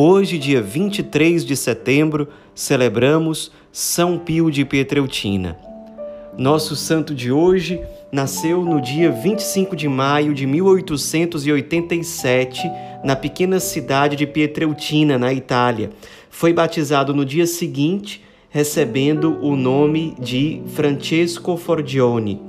Hoje, dia 23 de setembro, celebramos São Pio de Pietreutina. Nosso santo de hoje nasceu no dia 25 de maio de 1887, na pequena cidade de Pietreutina, na Itália. Foi batizado no dia seguinte, recebendo o nome de Francesco Forgione.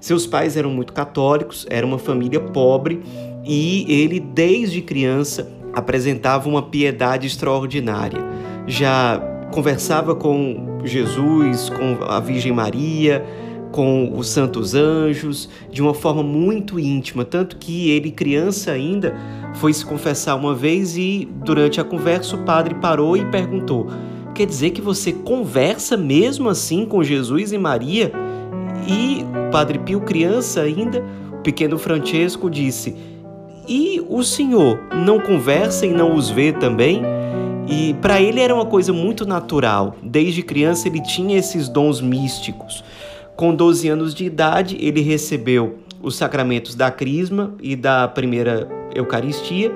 Seus pais eram muito católicos, era uma família pobre e ele, desde criança, apresentava uma piedade extraordinária. Já conversava com Jesus, com a Virgem Maria, com os santos anjos, de uma forma muito íntima, tanto que ele, criança ainda, foi se confessar uma vez e, durante a conversa, o padre parou e perguntou: Quer dizer que você conversa mesmo assim com Jesus e Maria? E o Padre Pio, criança ainda, o pequeno Francesco disse: E o senhor não conversa e não os vê também? E para ele era uma coisa muito natural. Desde criança ele tinha esses dons místicos. Com 12 anos de idade, ele recebeu os sacramentos da Crisma e da primeira Eucaristia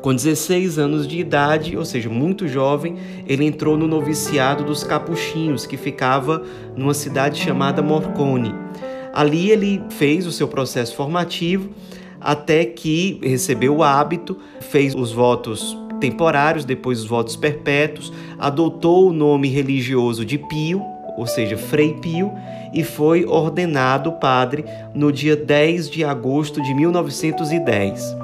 com 16 anos de idade, ou seja, muito jovem, ele entrou no noviciado dos Capuchinhos, que ficava numa cidade chamada Morcone. Ali ele fez o seu processo formativo até que recebeu o hábito, fez os votos temporários, depois os votos perpétuos, adotou o nome religioso de Pio, ou seja, Frei Pio, e foi ordenado padre no dia 10 de agosto de 1910.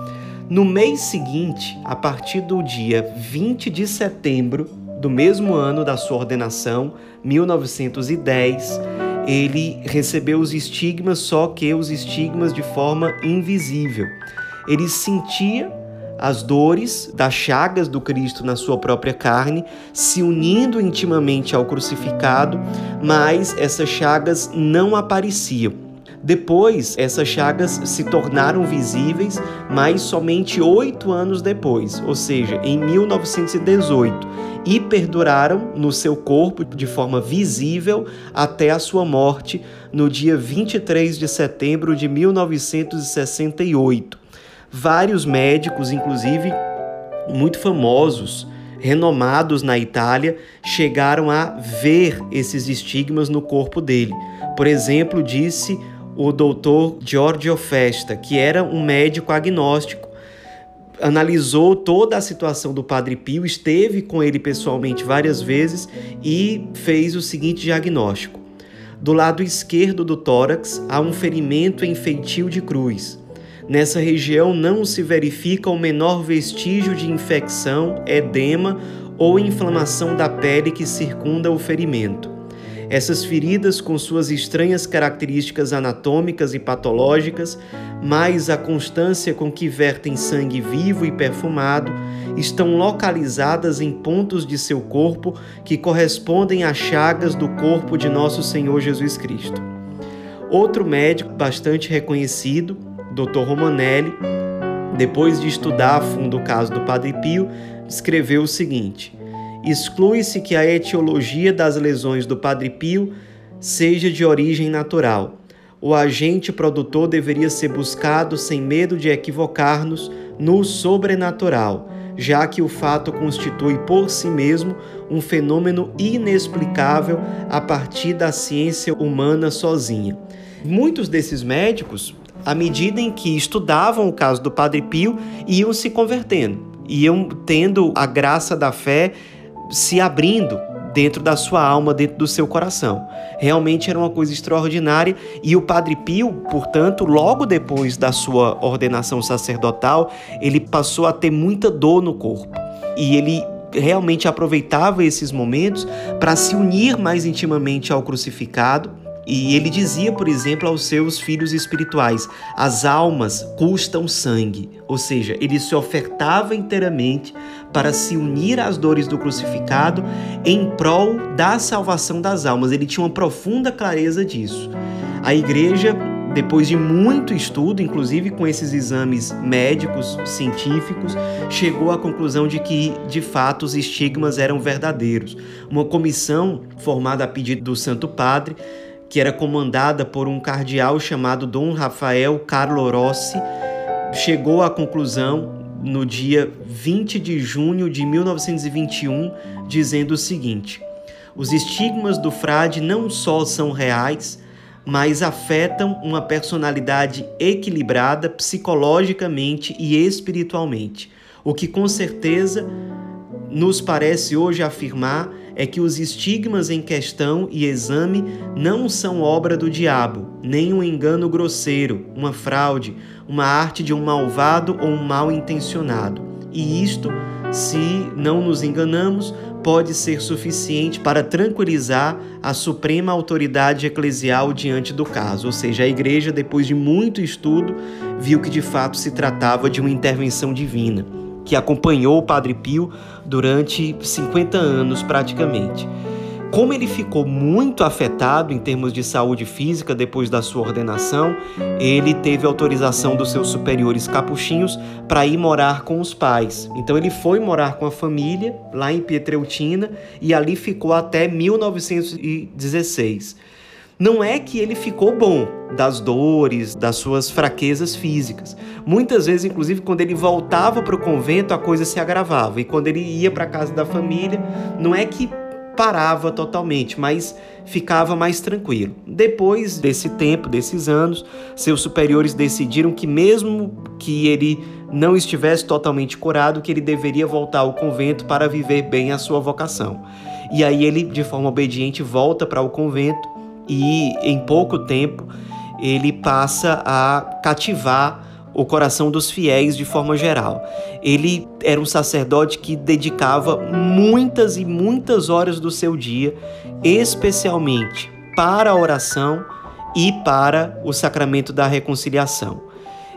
No mês seguinte, a partir do dia 20 de setembro do mesmo ano da sua ordenação, 1910, ele recebeu os estigmas, só que os estigmas de forma invisível. Ele sentia as dores das chagas do Cristo na sua própria carne, se unindo intimamente ao crucificado, mas essas chagas não apareciam. Depois, essas chagas se tornaram visíveis, mas somente oito anos depois, ou seja, em 1918, e perduraram no seu corpo de forma visível até a sua morte no dia 23 de setembro de 1968. Vários médicos, inclusive muito famosos, renomados na Itália, chegaram a ver esses estigmas no corpo dele. Por exemplo, disse o doutor Giorgio Festa, que era um médico agnóstico, analisou toda a situação do Padre Pio, esteve com ele pessoalmente várias vezes e fez o seguinte diagnóstico. Do lado esquerdo do tórax há um ferimento em feitio de cruz. Nessa região não se verifica o menor vestígio de infecção, edema ou inflamação da pele que circunda o ferimento. Essas feridas, com suas estranhas características anatômicas e patológicas, mais a constância com que vertem sangue vivo e perfumado, estão localizadas em pontos de seu corpo que correspondem a chagas do corpo de nosso Senhor Jesus Cristo. Outro médico bastante reconhecido, Dr. Romanelli, depois de estudar a fundo o caso do Padre Pio, escreveu o seguinte: exclui-se que a etiologia das lesões do Padre Pio seja de origem natural. O agente produtor deveria ser buscado sem medo de equivocar-nos no sobrenatural, já que o fato constitui por si mesmo um fenômeno inexplicável a partir da ciência humana sozinha. Muitos desses médicos, à medida em que estudavam o caso do Padre Pio, iam se convertendo, iam tendo a graça da fé se abrindo dentro da sua alma, dentro do seu coração. Realmente era uma coisa extraordinária e o Padre Pio, portanto, logo depois da sua ordenação sacerdotal, ele passou a ter muita dor no corpo. E ele realmente aproveitava esses momentos para se unir mais intimamente ao crucificado E ele dizia, por exemplo, aos seus filhos espirituais: as almas custam sangue, ou seja, ele se ofertava inteiramente para se unir às dores do crucificado em prol da salvação das almas. Ele tinha uma profunda clareza disso. A igreja depois de muito estudo, inclusive com esses exames médicos, científicos, chegou à conclusão de que, de fato, os estigmas eram verdadeiros. Uma comissão formada a pedido do Santo Padre, que era comandada por um cardeal chamado Dom Rafael Carlo Rossi, chegou à conclusão no dia 20 de junho de 1921, dizendo o seguinte: Os estigmas do frade não só são reais, mas afetam uma personalidade equilibrada psicologicamente e espiritualmente. O que com certeza nos parece hoje afirmar é que os estigmas em questão e exame não são obra do diabo, nem um engano grosseiro, uma fraude, uma arte de um malvado ou um mal intencionado. E isto, se não nos enganamos, pode ser suficiente para tranquilizar a suprema autoridade eclesial diante do caso, ou seja, a igreja, depois de muito estudo, viu que de fato se tratava de uma intervenção divina, que acompanhou o Padre Pio durante 50 anos praticamente. Como ele ficou muito afetado em termos de saúde física depois da sua ordenação, ele teve autorização dos seus superiores capuchinhos para ir morar com os pais. Então ele foi morar com a família lá em Pietreutina e ali ficou até 1916. Não é que ele ficou bom das dores, das suas fraquezas físicas. Muitas vezes, inclusive, quando ele voltava para o convento, a coisa se agravava. E quando ele ia para a casa da família, não é que parava totalmente, mas ficava mais tranquilo. Depois desse tempo, desses anos, seus superiores decidiram que mesmo que ele não estivesse totalmente curado, que ele deveria voltar ao convento para viver bem a sua vocação. E aí ele, de forma obediente, volta para o convento e em pouco tempo ele passa a cativar o coração dos fiéis de forma geral. Ele era um sacerdote que dedicava muitas e muitas horas do seu dia, especialmente para a oração e para o sacramento da reconciliação.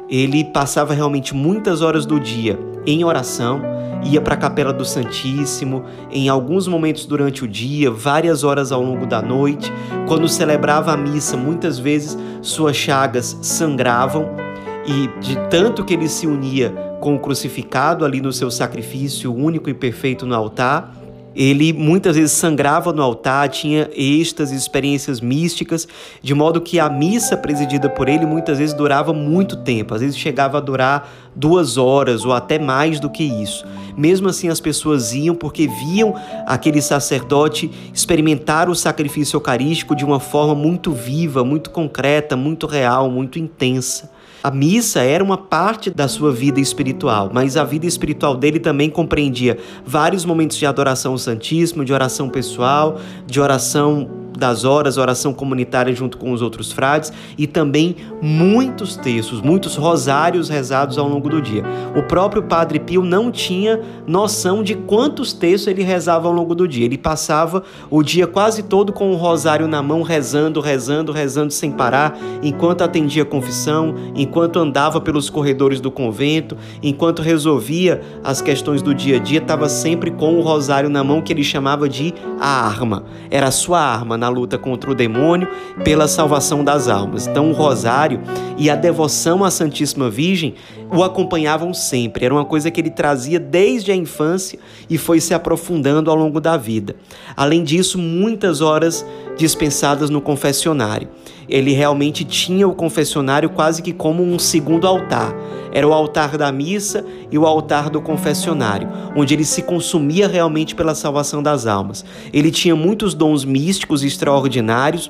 Ele passava realmente muitas horas do dia em oração, ia para a Capela do Santíssimo em alguns momentos durante o dia, várias horas ao longo da noite. Quando celebrava a missa, muitas vezes suas chagas sangravam e de tanto que ele se unia com o crucificado ali no seu sacrifício único e perfeito no altar, ele muitas vezes sangrava no altar, tinha êxtases, experiências místicas, de modo que a missa presidida por ele muitas vezes durava muito tempo, às vezes chegava a durar duas horas ou até mais do que isso. Mesmo assim, as pessoas iam porque viam aquele sacerdote experimentar o sacrifício eucarístico de uma forma muito viva, muito concreta, muito real, muito intensa. A missa era uma parte da sua vida espiritual, mas a vida espiritual dele também compreendia vários momentos de adoração ao Santíssimo, de oração pessoal, de oração das horas, oração comunitária junto com os outros frades e também muitos textos, muitos rosários rezados ao longo do dia. O próprio Padre Pio não tinha noção de quantos textos ele rezava ao longo do dia. Ele passava o dia quase todo com o rosário na mão, rezando, rezando, rezando sem parar, enquanto atendia a confissão, enquanto andava pelos corredores do convento, enquanto resolvia as questões do dia a dia, estava sempre com o rosário na mão que ele chamava de a arma. Era a sua arma na luta contra o demônio pela salvação das almas. Então, o rosário e a devoção à Santíssima Virgem o acompanhavam sempre. Era uma coisa que ele trazia desde a infância e foi se aprofundando ao longo da vida. Além disso, muitas horas dispensadas no confessionário. Ele realmente tinha o confessionário quase que como um segundo altar. Era o altar da missa e o altar do confessionário, onde ele se consumia realmente pela salvação das almas. Ele tinha muitos dons místicos extraordinários,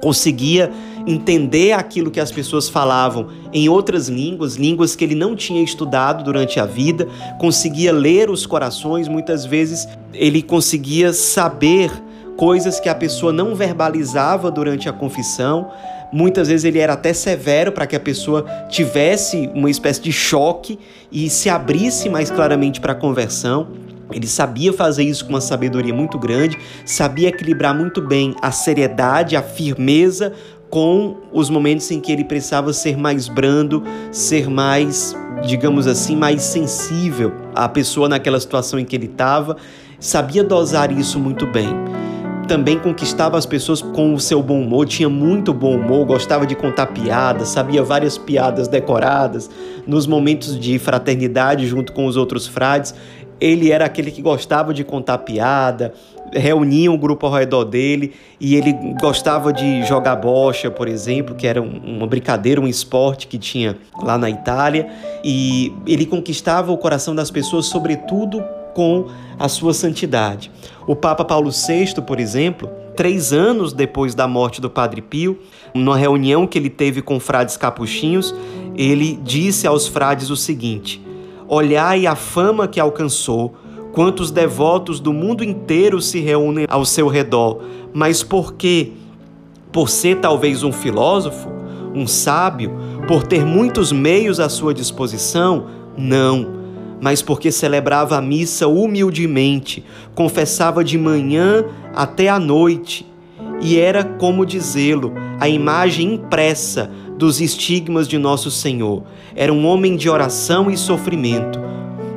conseguia entender aquilo que as pessoas falavam em outras línguas, línguas que ele não tinha estudado durante a vida, conseguia ler os corações, muitas vezes ele conseguia saber coisas que a pessoa não verbalizava durante a confissão. Muitas vezes ele era até severo para que a pessoa tivesse uma espécie de choque e se abrisse mais claramente para a conversão. Ele sabia fazer isso com uma sabedoria muito grande, sabia equilibrar muito bem a seriedade, a firmeza com os momentos em que ele precisava ser mais brando, ser mais, digamos assim, mais sensível à pessoa naquela situação em que ele estava. Sabia dosar isso muito bem também conquistava as pessoas com o seu bom humor, tinha muito bom humor, gostava de contar piadas, sabia várias piadas decoradas. Nos momentos de fraternidade junto com os outros frades, ele era aquele que gostava de contar piada, reunia um grupo ao redor dele e ele gostava de jogar bocha, por exemplo, que era uma brincadeira, um esporte que tinha lá na Itália, e ele conquistava o coração das pessoas, sobretudo com a sua santidade. O Papa Paulo VI, por exemplo, três anos depois da morte do Padre Pio, numa reunião que ele teve com frades capuchinhos, ele disse aos frades o seguinte: Olhai a fama que alcançou, quantos devotos do mundo inteiro se reúnem ao seu redor, mas por quê? Por ser talvez um filósofo, um sábio, por ter muitos meios à sua disposição? Não mas porque celebrava a missa humildemente, confessava de manhã até à noite, e era, como dizê-lo, a imagem impressa dos estigmas de Nosso Senhor. Era um homem de oração e sofrimento.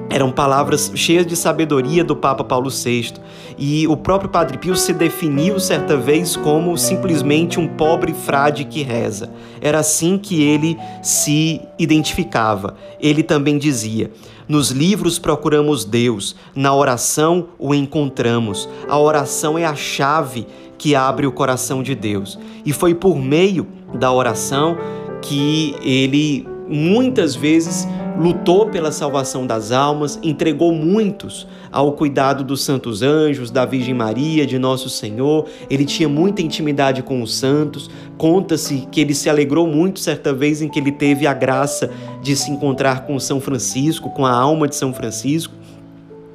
Eram palavras cheias de sabedoria do Papa Paulo VI. E o próprio Padre Pio se definiu certa vez como simplesmente um pobre frade que reza. Era assim que ele se identificava. Ele também dizia: nos livros procuramos Deus, na oração o encontramos. A oração é a chave que abre o coração de Deus. E foi por meio da oração que ele muitas vezes lutou pela salvação das almas, entregou muitos ao cuidado dos santos anjos, da Virgem Maria, de Nosso Senhor. Ele tinha muita intimidade com os santos. Conta-se que ele se alegrou muito certa vez em que ele teve a graça de se encontrar com São Francisco, com a alma de São Francisco.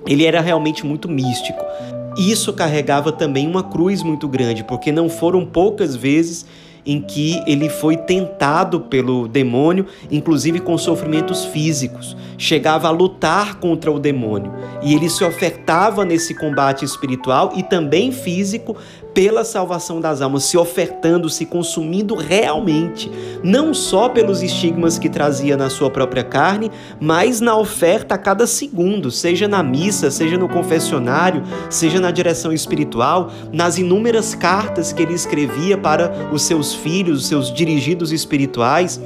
Ele era realmente muito místico. Isso carregava também uma cruz muito grande, porque não foram poucas vezes em que ele foi tentado pelo demônio, inclusive com sofrimentos físicos. Chegava a lutar contra o demônio e ele se ofertava nesse combate espiritual e também físico pela salvação das almas, se ofertando, se consumindo realmente, não só pelos estigmas que trazia na sua própria carne, mas na oferta a cada segundo, seja na missa, seja no confessionário, seja na direção espiritual, nas inúmeras cartas que ele escrevia para os filhos, os seus dirigidos espirituais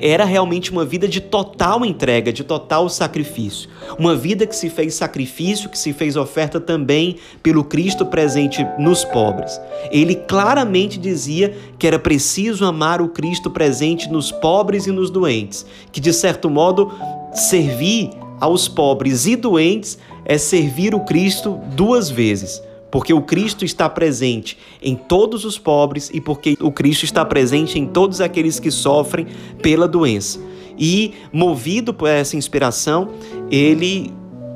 era realmente uma vida de total entrega, de total sacrifício. Uma vida que se fez sacrifício, que se fez oferta também pelo Cristo presente nos pobres. Ele claramente dizia que era preciso amar o Cristo presente nos pobres e nos doentes, que de certo modo servir aos pobres e doentes é servir o Cristo duas vezes porque o Cristo está presente em todos os pobres e porque o Cristo está presente em todos aqueles que sofrem pela doença. E, movido por essa inspiração, ele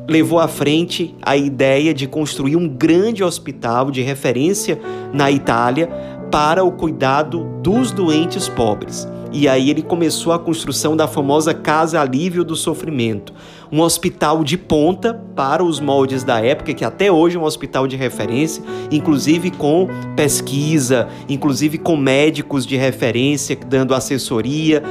levou à frente a ideia de construir um grande hospital de referência na Itália para o cuidado dos doentes pobres. E aí ele começou a construção da famosa Casa Alívio do Sofrimento, um hospital de ponta para os moldes da época, que até hoje é um hospital de referência, inclusive com pesquisa, inclusive com médicos de referência dando assessoria.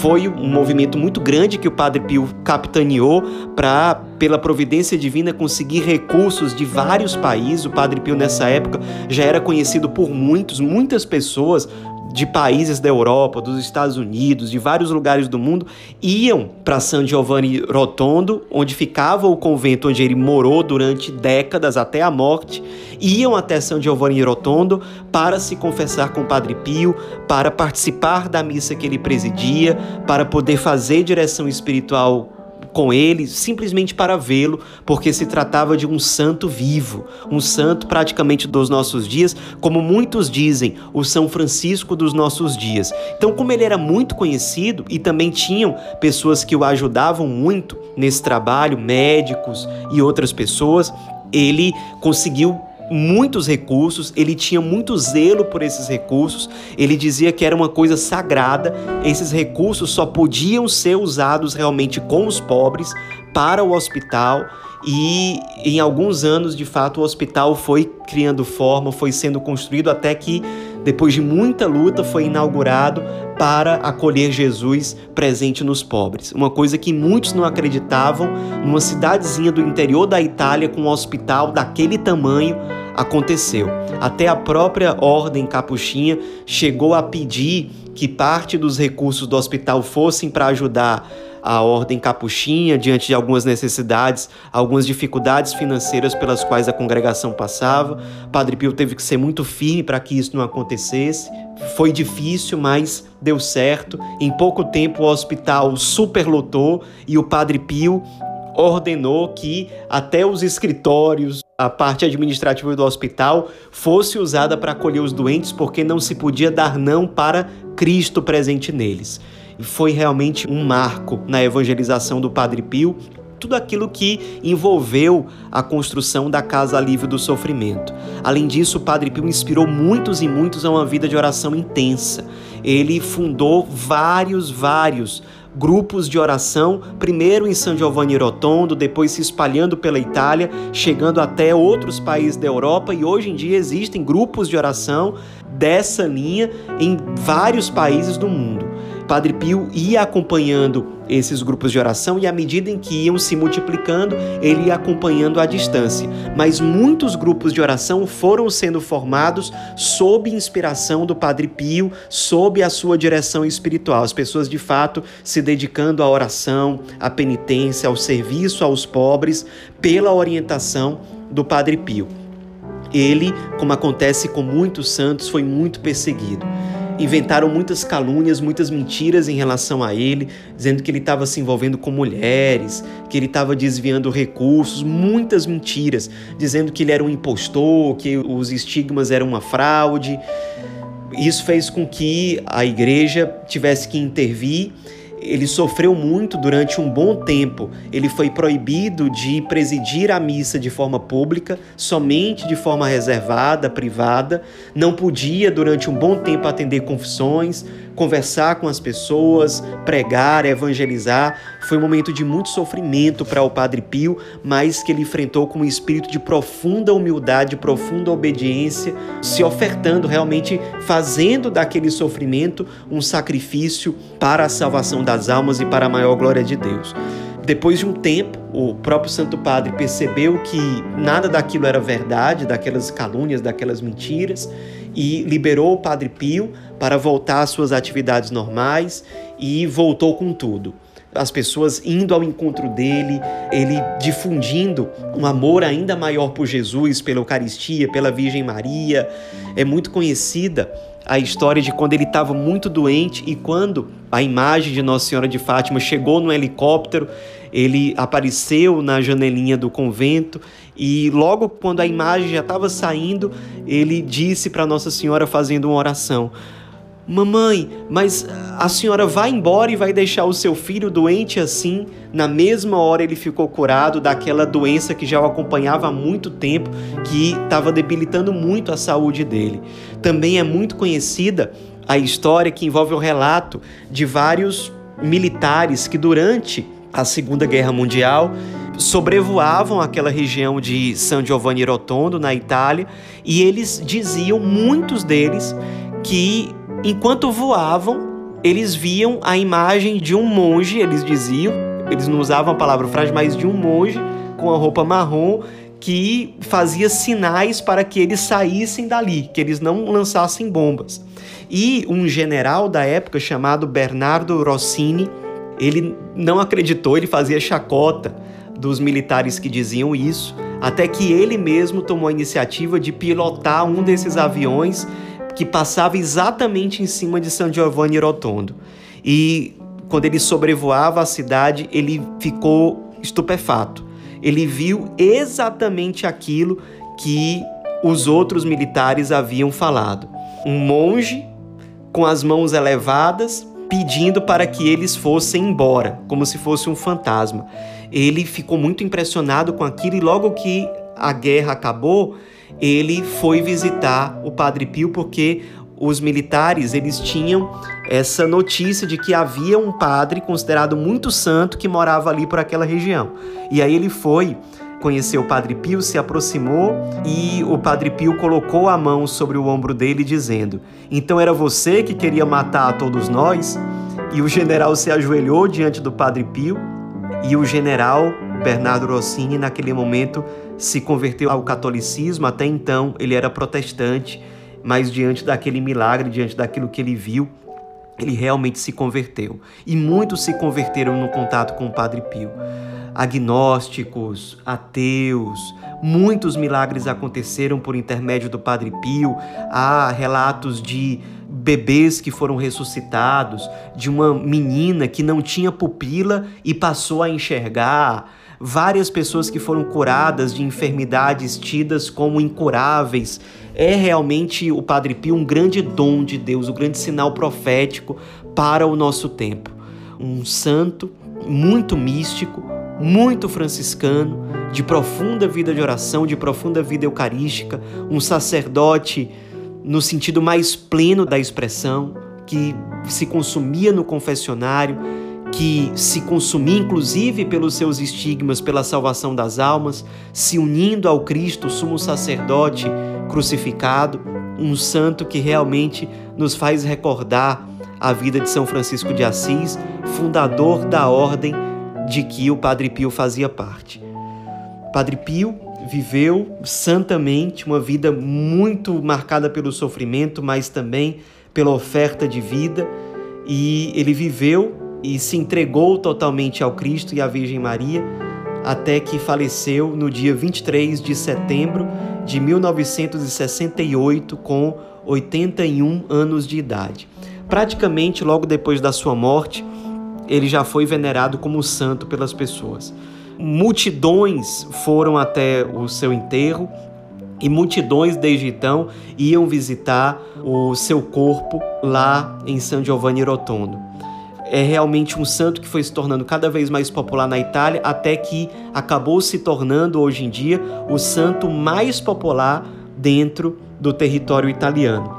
Foi um movimento muito grande que o Padre Pio capitaneou para, pela providência divina, conseguir recursos de vários países. O Padre Pio, nessa época, já era conhecido por muitos, muitas pessoas de países da Europa, dos Estados Unidos, de vários lugares do mundo, iam para San Giovanni Rotondo, onde ficava o convento onde ele morou durante décadas até a morte, iam até San Giovanni Rotondo para se confessar com o Padre Pio, para participar da missa que ele presidia, para poder fazer direção espiritual com ele simplesmente para vê-lo, porque se tratava de um santo vivo, um santo praticamente dos nossos dias, como muitos dizem, o São Francisco dos nossos dias. Então, como ele era muito conhecido e também tinham pessoas que o ajudavam muito nesse trabalho, médicos e outras pessoas, ele conseguiu muitos recursos, ele tinha muito zelo por esses recursos, ele dizia que era uma coisa sagrada, esses recursos só podiam ser usados realmente com os pobres, para o hospital, e em alguns anos, de fato, o hospital foi criando forma, foi sendo construído até que, depois de muita luta, foi inaugurado para acolher Jesus presente nos pobres. Uma coisa que muitos não acreditavam, numa cidadezinha do interior da Itália com um hospital daquele tamanho, aconteceu. Até a própria ordem capuchinha chegou a pedir que parte dos recursos do hospital fossem para ajudar a ordem capuchinha diante de algumas necessidades, algumas dificuldades financeiras pelas quais a congregação passava. Padre Pio teve que ser muito firme para que isso não acontecesse. Foi difícil, mas deu certo. Em pouco tempo o hospital superlotou e o Padre Pio ordenou que até os escritórios, a parte administrativa do hospital fosse usada para acolher os doentes, porque não se podia dar não para Cristo presente neles foi realmente um marco na evangelização do Padre Pio, tudo aquilo que envolveu a construção da Casa Alívio do Sofrimento. Além disso, o Padre Pio inspirou muitos e muitos a uma vida de oração intensa. Ele fundou vários, vários grupos de oração, primeiro em San Giovanni Rotondo, depois se espalhando pela Itália, chegando até outros países da Europa e hoje em dia existem grupos de oração dessa linha em vários países do mundo. Padre Pio ia acompanhando esses grupos de oração e à medida em que iam se multiplicando, ele ia acompanhando à distância. Mas muitos grupos de oração foram sendo formados sob inspiração do Padre Pio, sob a sua direção espiritual. As pessoas de fato se dedicando à oração, à penitência, ao serviço aos pobres, pela orientação do Padre Pio. Ele, como acontece com muitos santos, foi muito perseguido inventaram muitas calúnias, muitas mentiras em relação a ele, dizendo que ele estava se envolvendo com mulheres, que ele estava desviando recursos, muitas mentiras, dizendo que ele era um impostor, que os estigmas eram uma fraude. Isso fez com que a igreja tivesse que intervir ele sofreu muito durante um bom tempo. Ele foi proibido de presidir a missa de forma pública, somente de forma reservada, privada. Não podia, durante um bom tempo, atender confissões, conversar com as pessoas, pregar, evangelizar. Foi um momento de muito sofrimento para o Padre Pio, mas que ele enfrentou com um espírito de profunda humildade, profunda obediência, se ofertando realmente, fazendo daquele sofrimento um sacrifício para a salvação das almas e para a maior glória de Deus. Depois de um tempo, o próprio Santo Padre percebeu que nada daquilo era verdade, daquelas calúnias, daquelas mentiras, e liberou o Padre Pio para voltar às suas atividades normais e voltou com tudo. As pessoas indo ao encontro dele, ele difundindo um amor ainda maior por Jesus, pela Eucaristia, pela Virgem Maria. É muito conhecida a história de quando ele estava muito doente e quando a imagem de Nossa Senhora de Fátima chegou no helicóptero, ele apareceu na janelinha do convento e logo quando a imagem já estava saindo, ele disse para Nossa Senhora fazendo uma oração: Mamãe, mas a senhora vai embora e vai deixar o seu filho doente assim? Na mesma hora ele ficou curado daquela doença que já o acompanhava há muito tempo, que estava debilitando muito a saúde dele. Também é muito conhecida a história que envolve o relato de vários militares que durante a Segunda Guerra Mundial sobrevoavam aquela região de San Giovanni Rotondo, na Itália, e eles diziam, muitos deles, que Enquanto voavam, eles viam a imagem de um monge, eles diziam, eles não usavam a palavra frase, mas de um monge com a roupa marrom que fazia sinais para que eles saíssem dali, que eles não lançassem bombas. E um general da época chamado Bernardo Rossini, ele não acreditou, ele fazia chacota dos militares que diziam isso, até que ele mesmo tomou a iniciativa de pilotar um desses aviões que passava exatamente em cima de San Giovanni Rotondo. E quando ele sobrevoava a cidade, ele ficou estupefato. Ele viu exatamente aquilo que os outros militares haviam falado. Um monge com as mãos elevadas, pedindo para que eles fossem embora, como se fosse um fantasma. Ele ficou muito impressionado com aquilo e logo que a guerra acabou, ele foi visitar o Padre Pio porque os militares eles tinham essa notícia de que havia um padre considerado muito santo que morava ali por aquela região. E aí ele foi conheceu o Padre Pio, se aproximou e o Padre Pio colocou a mão sobre o ombro dele, dizendo: Então era você que queria matar a todos nós? E o general se ajoelhou diante do Padre Pio e o general Bernardo Rossini, naquele momento, se converteu ao catolicismo. Até então, ele era protestante, mas diante daquele milagre, diante daquilo que ele viu, ele realmente se converteu. E muitos se converteram no contato com o Padre Pio. Agnósticos, ateus, muitos milagres aconteceram por intermédio do Padre Pio. Há relatos de bebês que foram ressuscitados, de uma menina que não tinha pupila e passou a enxergar, várias pessoas que foram curadas de enfermidades tidas como incuráveis é realmente o Padre Pio um grande dom de Deus, um grande sinal profético para o nosso tempo. Um santo muito místico, muito franciscano, de profunda vida de oração, de profunda vida eucarística, um sacerdote no sentido mais pleno da expressão, que se consumia no confessionário, que se consumia inclusive pelos seus estigmas, pela salvação das almas, se unindo ao Cristo, sumo sacerdote crucificado, um santo que realmente nos faz recordar a vida de São Francisco de Assis, fundador da ordem de que o Padre Pio fazia parte. Padre Pio viveu santamente uma vida muito marcada pelo sofrimento, mas também pela oferta de vida, e ele viveu e se entregou totalmente ao Cristo e à Virgem Maria até que faleceu no dia 23 de setembro de 1968 com 81 anos de idade. Praticamente logo depois da sua morte, ele já foi venerado como santo pelas pessoas. Multidões foram até o seu enterro e multidões desde então iam visitar o seu corpo lá em San Giovanni Rotondo é realmente um santo que foi se tornando cada vez mais popular na Itália, até que acabou se tornando hoje em dia o santo mais popular dentro do território italiano.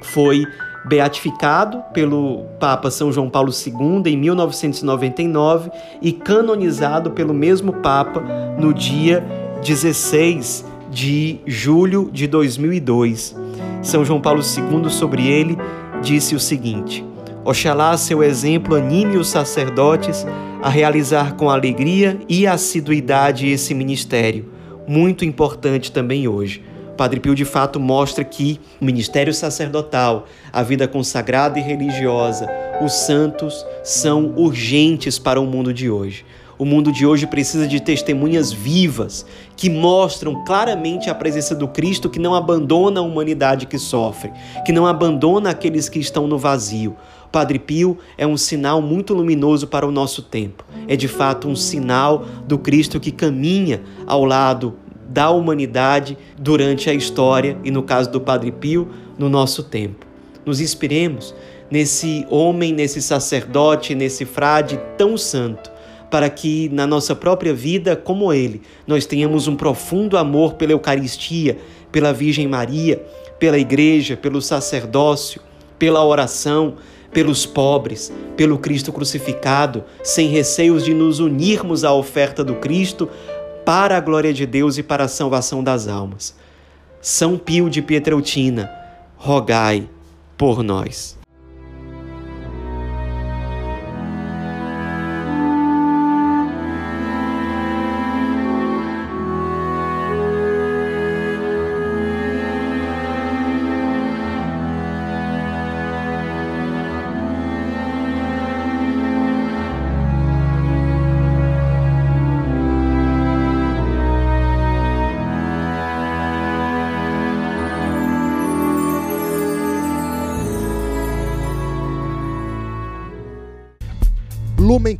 Foi beatificado pelo Papa São João Paulo II em 1999 e canonizado pelo mesmo Papa no dia 16 de julho de 2002. São João Paulo II sobre ele disse o seguinte: Oxalá seu exemplo anime os sacerdotes a realizar com alegria e assiduidade esse ministério, muito importante também hoje. Padre Pio de fato mostra que o ministério sacerdotal, a vida consagrada e religiosa, os santos são urgentes para o mundo de hoje. O mundo de hoje precisa de testemunhas vivas que mostram claramente a presença do Cristo que não abandona a humanidade que sofre, que não abandona aqueles que estão no vazio. Padre Pio é um sinal muito luminoso para o nosso tempo. É de fato um sinal do Cristo que caminha ao lado da humanidade durante a história e, no caso do Padre Pio, no nosso tempo. Nos inspiremos nesse homem, nesse sacerdote, nesse frade tão santo, para que na nossa própria vida, como ele, nós tenhamos um profundo amor pela Eucaristia, pela Virgem Maria, pela Igreja, pelo sacerdócio, pela oração, pelos pobres, pelo Cristo crucificado, sem receios de nos unirmos à oferta do Cristo para a glória de Deus e para a salvação das almas. São Pio de Pietreutina, rogai por nós.